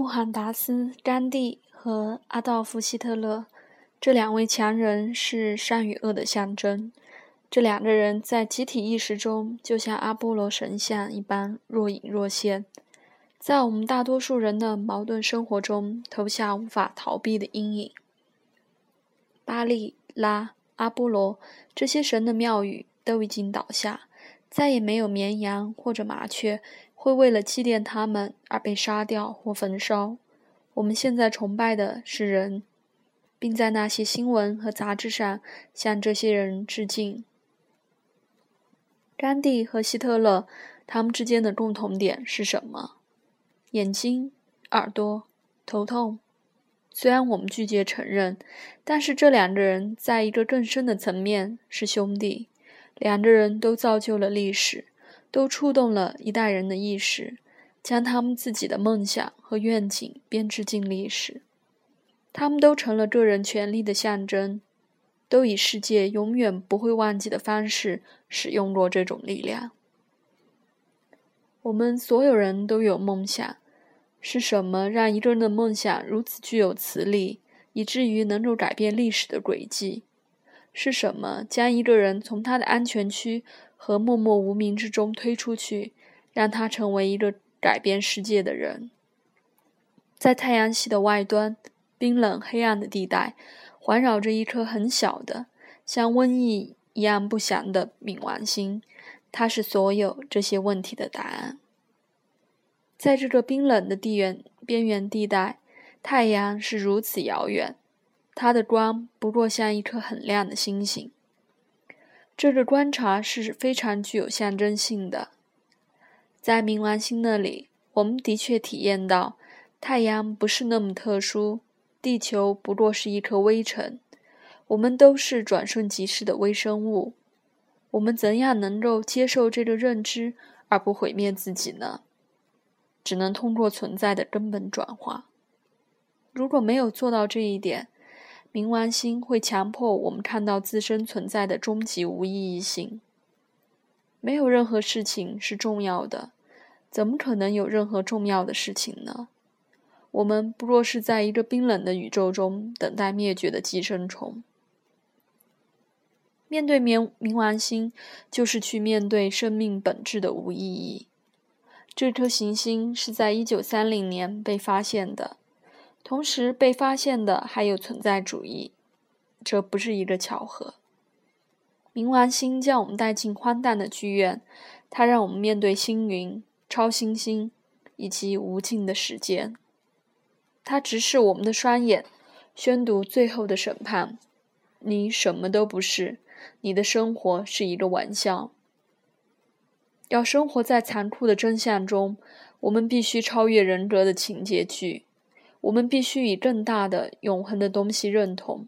穆罕达斯、甘地和阿道夫·希特勒这两位强人是善与恶的象征。这两个人在集体意识中就像阿波罗神像一般若隐若现，在我们大多数人的矛盾生活中投下无法逃避的阴影。巴利拉、阿波罗这些神的庙宇都已经倒下，再也没有绵羊或者麻雀。会为了祭奠他们而被杀掉或焚烧。我们现在崇拜的是人，并在那些新闻和杂志上向这些人致敬。甘地和希特勒，他们之间的共同点是什么？眼睛、耳朵、头痛。虽然我们拒绝承认，但是这两个人在一个更深的层面是兄弟。两个人都造就了历史。都触动了一代人的意识，将他们自己的梦想和愿景编织进历史。他们都成了个人权利的象征，都以世界永远不会忘记的方式使用过这种力量。我们所有人都有梦想，是什么让一个人的梦想如此具有磁力，以至于能够改变历史的轨迹？是什么将一个人从他的安全区？和默默无名之中推出去，让他成为一个改变世界的人。在太阳系的外端，冰冷黑暗的地带，环绕着一颗很小的、像瘟疫一样不祥的冥王星。它是所有这些问题的答案。在这个冰冷的地缘边缘地带，太阳是如此遥远，它的光不过像一颗很亮的星星。这个观察是非常具有象征性的。在冥王星那里，我们的确体验到太阳不是那么特殊，地球不过是一颗微尘。我们都是转瞬即逝的微生物。我们怎样能够接受这个认知而不毁灭自己呢？只能通过存在的根本转化。如果没有做到这一点，冥王星会强迫我们看到自身存在的终极无意义性。没有任何事情是重要的，怎么可能有任何重要的事情呢？我们不过是在一个冰冷的宇宙中等待灭绝的寄生虫。面对冥冥王星，就是去面对生命本质的无意义。这颗行星是在一九三零年被发现的。同时被发现的还有存在主义，这不是一个巧合。冥王星将我们带进荒诞的剧院，它让我们面对星云、超新星以及无尽的时间。它直视我们的双眼，宣读最后的审判：你什么都不是，你的生活是一个玩笑。要生活在残酷的真相中，我们必须超越人格的情节剧。我们必须以更大的、永恒的东西认同。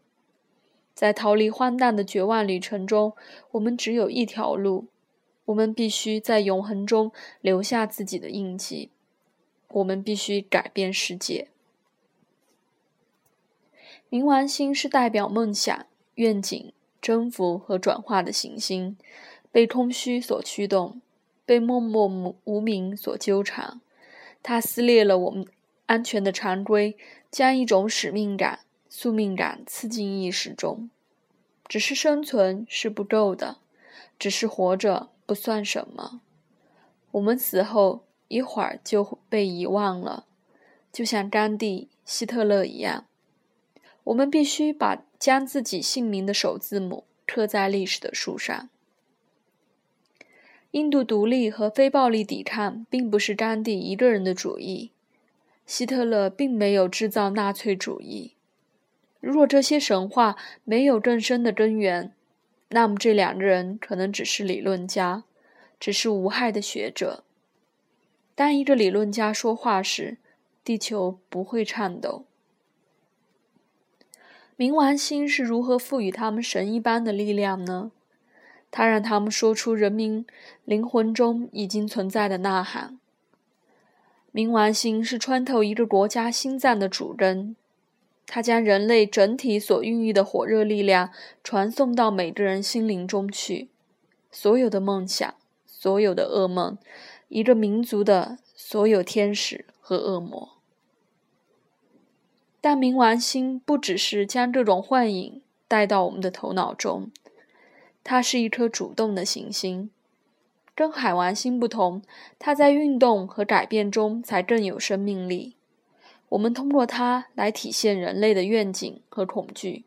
在逃离荒诞的绝望旅程中，我们只有一条路：我们必须在永恒中留下自己的印记。我们必须改变世界。冥王星是代表梦想、愿景、征服和转化的行星，被空虚所驱动，被默默无名所纠缠。它撕裂了我们。安全的常规将一种使命感、宿命感刺进意识中。只是生存是不够的，只是活着不算什么。我们死后一会儿就被遗忘了，就像甘地、希特勒一样。我们必须把将自己姓名的首字母刻在历史的树上。印度独立和非暴力抵抗并不是甘地一个人的主意。希特勒并没有制造纳粹主义。如果这些神话没有更深的根源，那么这两个人可能只是理论家，只是无害的学者。当一个理论家说话时，地球不会颤抖。冥王星是如何赋予他们神一般的力量呢？它让他们说出人民灵魂中已经存在的呐喊。冥王星是穿透一个国家心脏的主根，它将人类整体所孕育的火热力量传送到每个人心灵中去。所有的梦想，所有的噩梦，一个民族的所有天使和恶魔。但冥王星不只是将这种幻影带到我们的头脑中，它是一颗主动的行星。跟海王星不同，它在运动和改变中才更有生命力。我们通过它来体现人类的愿景和恐惧，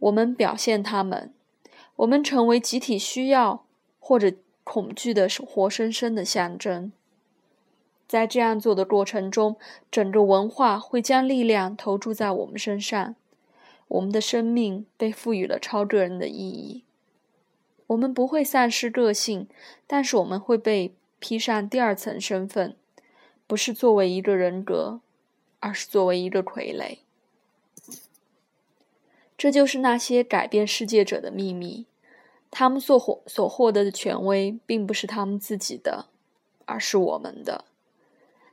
我们表现它们，我们成为集体需要或者恐惧的活生生的象征。在这样做的过程中，整个文化会将力量投注在我们身上，我们的生命被赋予了超个人的意义。我们不会丧失个性，但是我们会被披上第二层身份，不是作为一个人格，而是作为一个傀儡。这就是那些改变世界者的秘密。他们所获所获得的权威，并不是他们自己的，而是我们的。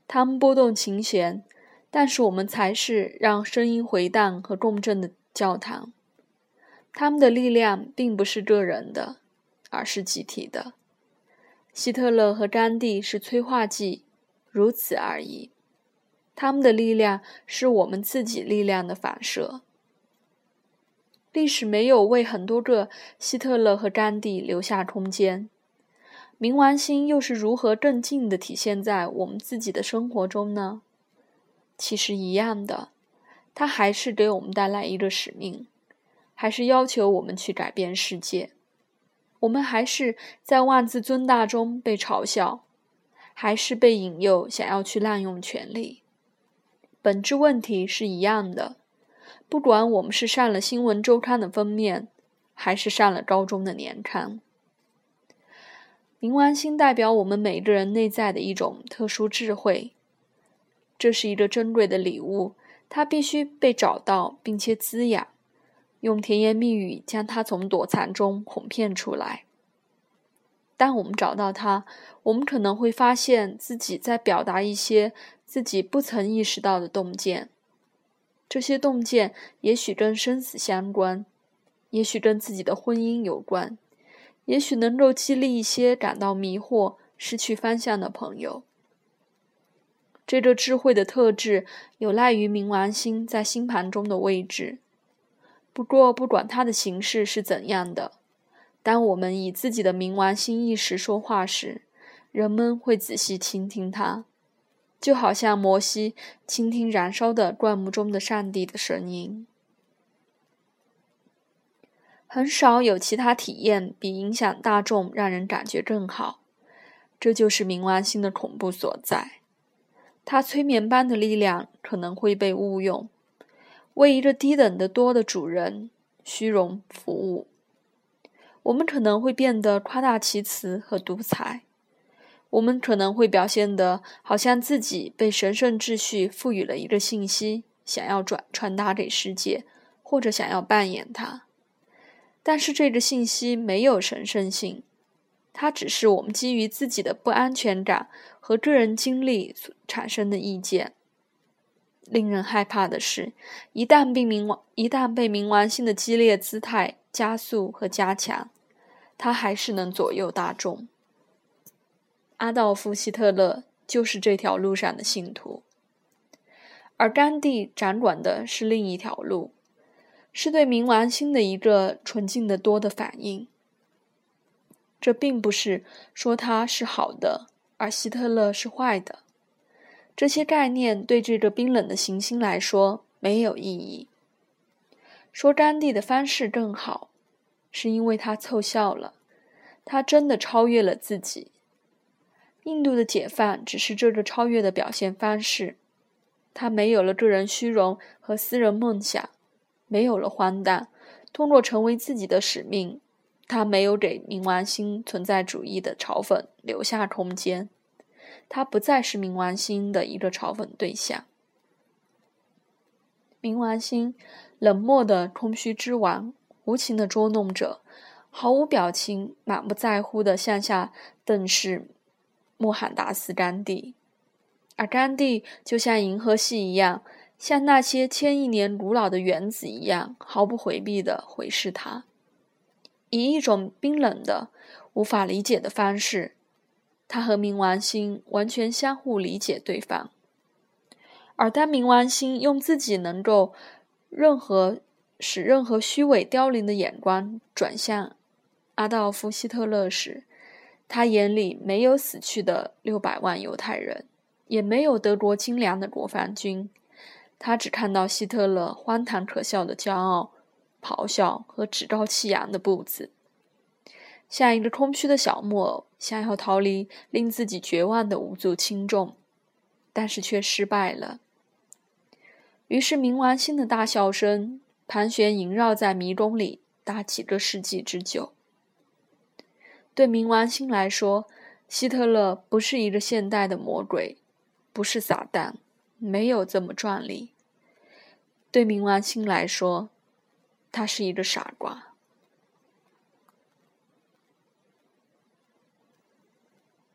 他们拨动琴弦，但是我们才是让声音回荡和共振的教堂。他们的力量并不是个人的。而是集体的。希特勒和甘地是催化剂，如此而已。他们的力量是我们自己力量的反射。历史没有为很多个希特勒和甘地留下空间。冥王星又是如何更近的体现在我们自己的生活中呢？其实一样的，它还是给我们带来一个使命，还是要求我们去改变世界。我们还是在妄自尊大中被嘲笑，还是被引诱想要去滥用权力？本质问题是一样的。不管我们是上了新闻周刊的封面，还是上了高中的年刊，冥王星代表我们每个人内在的一种特殊智慧。这是一个珍贵的礼物，它必须被找到并且滋养。用甜言蜜语将他从躲藏中哄骗出来。当我们找到他，我们可能会发现自己在表达一些自己不曾意识到的洞见。这些洞见也许跟生死相关，也许跟自己的婚姻有关，也许能够激励一些感到迷惑、失去方向的朋友。这个智慧的特质有赖于冥王星在星盘中的位置。不过，不管它的形式是怎样的，当我们以自己的冥王星意识说话时，人们会仔细倾听它，就好像摩西倾听燃烧的灌木中的上帝的声音。很少有其他体验比影响大众让人感觉更好。这就是冥王星的恐怖所在，它催眠般的力量可能会被误用。为一个低等的多的主人虚荣服务，我们可能会变得夸大其词和独裁。我们可能会表现得好像自己被神圣秩序赋予了一个信息，想要转传达给世界，或者想要扮演它。但是这个信息没有神圣性，它只是我们基于自己的不安全感和个人经历所产生的意见。令人害怕的是，一旦被冥王一旦被冥王星的激烈姿态加速和加强，它还是能左右大众。阿道夫·希特勒就是这条路上的信徒，而甘地掌管的是另一条路，是对冥王星的一个纯净的多的反应。这并不是说它是好的，而希特勒是坏的。这些概念对这个冰冷的行星来说没有意义。说甘地的方式更好，是因为他凑效了，他真的超越了自己。印度的解放只是这个超越的表现方式。他没有了个人虚荣和私人梦想，没有了荒诞。通过成为自己的使命，他没有给冥王星存在主义的嘲讽留下空间。他不再是冥王星的一个嘲讽对象。冥王星，冷漠的空虚之王，无情的捉弄者，毫无表情、满不在乎的向下瞪视穆罕达斯·甘地，而甘地就像银河系一样，像那些千亿年古老的原子一样，毫不回避的回视他，以一种冰冷的、无法理解的方式。他和冥王星完全相互理解对方，而当冥王星用自己能够任何使任何虚伪凋零的眼光转向阿道夫·希特勒时，他眼里没有死去的六百万犹太人，也没有德国精良的国防军，他只看到希特勒荒唐可笑的骄傲、咆哮和趾高气扬的步子，像一个空虚的小木偶，想要逃离令自己绝望的无足轻重，但是却失败了。于是，冥王星的大笑声盘旋萦绕在迷宫里，达几个世纪之久。对冥王星来说，希特勒不是一个现代的魔鬼，不是撒旦，没有这么壮丽。对冥王星来说，他是一个傻瓜。